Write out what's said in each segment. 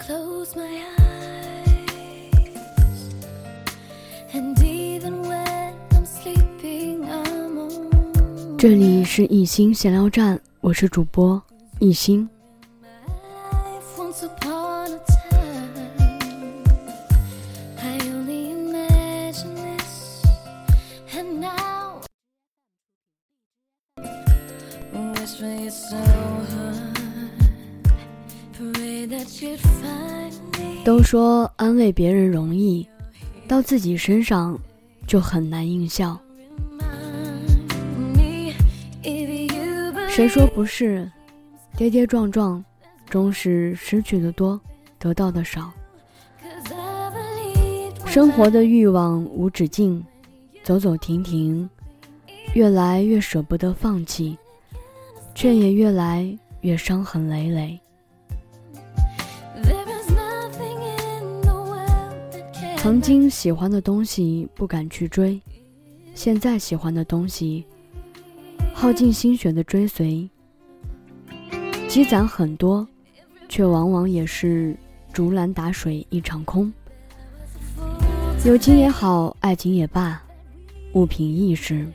close my eyes, and even when I'm sleeping, I'm on 这里是一心闲聊站，我是主播艺兴。life once upon 都说安慰别人容易，到自己身上就很难应效。谁说不是？跌跌撞撞，终是失去的多，得到的少。生活的欲望无止境，走走停停，越来越舍不得放弃，却也越来越伤痕累累。曾经喜欢的东西不敢去追，现在喜欢的东西，耗尽心血的追随，积攒很多，却往往也是竹篮打水一场空。友情也好，爱情也罢，物品亦是。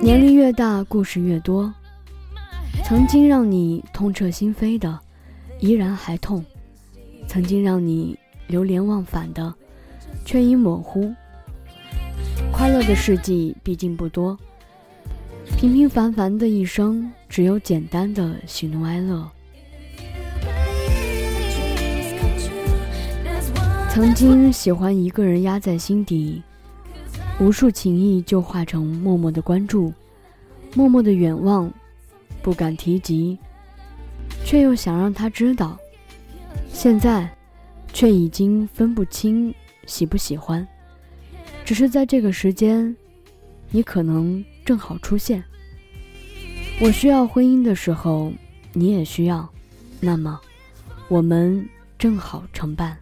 年龄越大，故事越多。曾经让你痛彻心扉的，依然还痛；曾经让你流连忘返的，却已模糊。快乐的事迹毕竟不多，平平凡凡的一生，只有简单的喜怒哀乐。曾经喜欢一个人压在心底，无数情谊就化成默默的关注，默默的远望，不敢提及，却又想让他知道。现在，却已经分不清喜不喜欢，只是在这个时间，你可能正好出现。我需要婚姻的时候，你也需要，那么，我们正好成伴。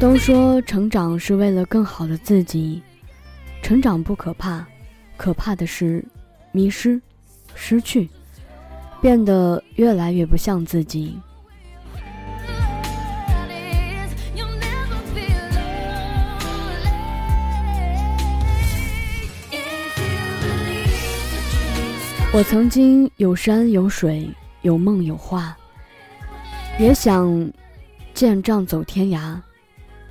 都说成长是为了更好的自己，成长不可怕，可怕的是迷失、失去，变得越来越不像自己。我曾经有山有水，有梦有花，也想见仗走天涯，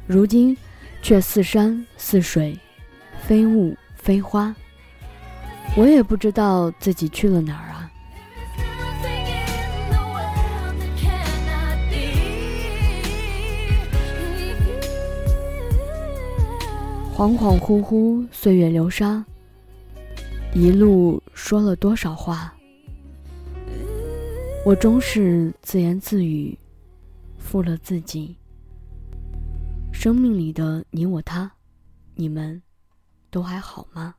如今却似山似水，非雾非花。我也不知道自己去了哪儿啊。恍恍惚惚，岁月流沙，一路说了多少话，我终是自言自语，负了自己。生命里的你我他，你们都还好吗？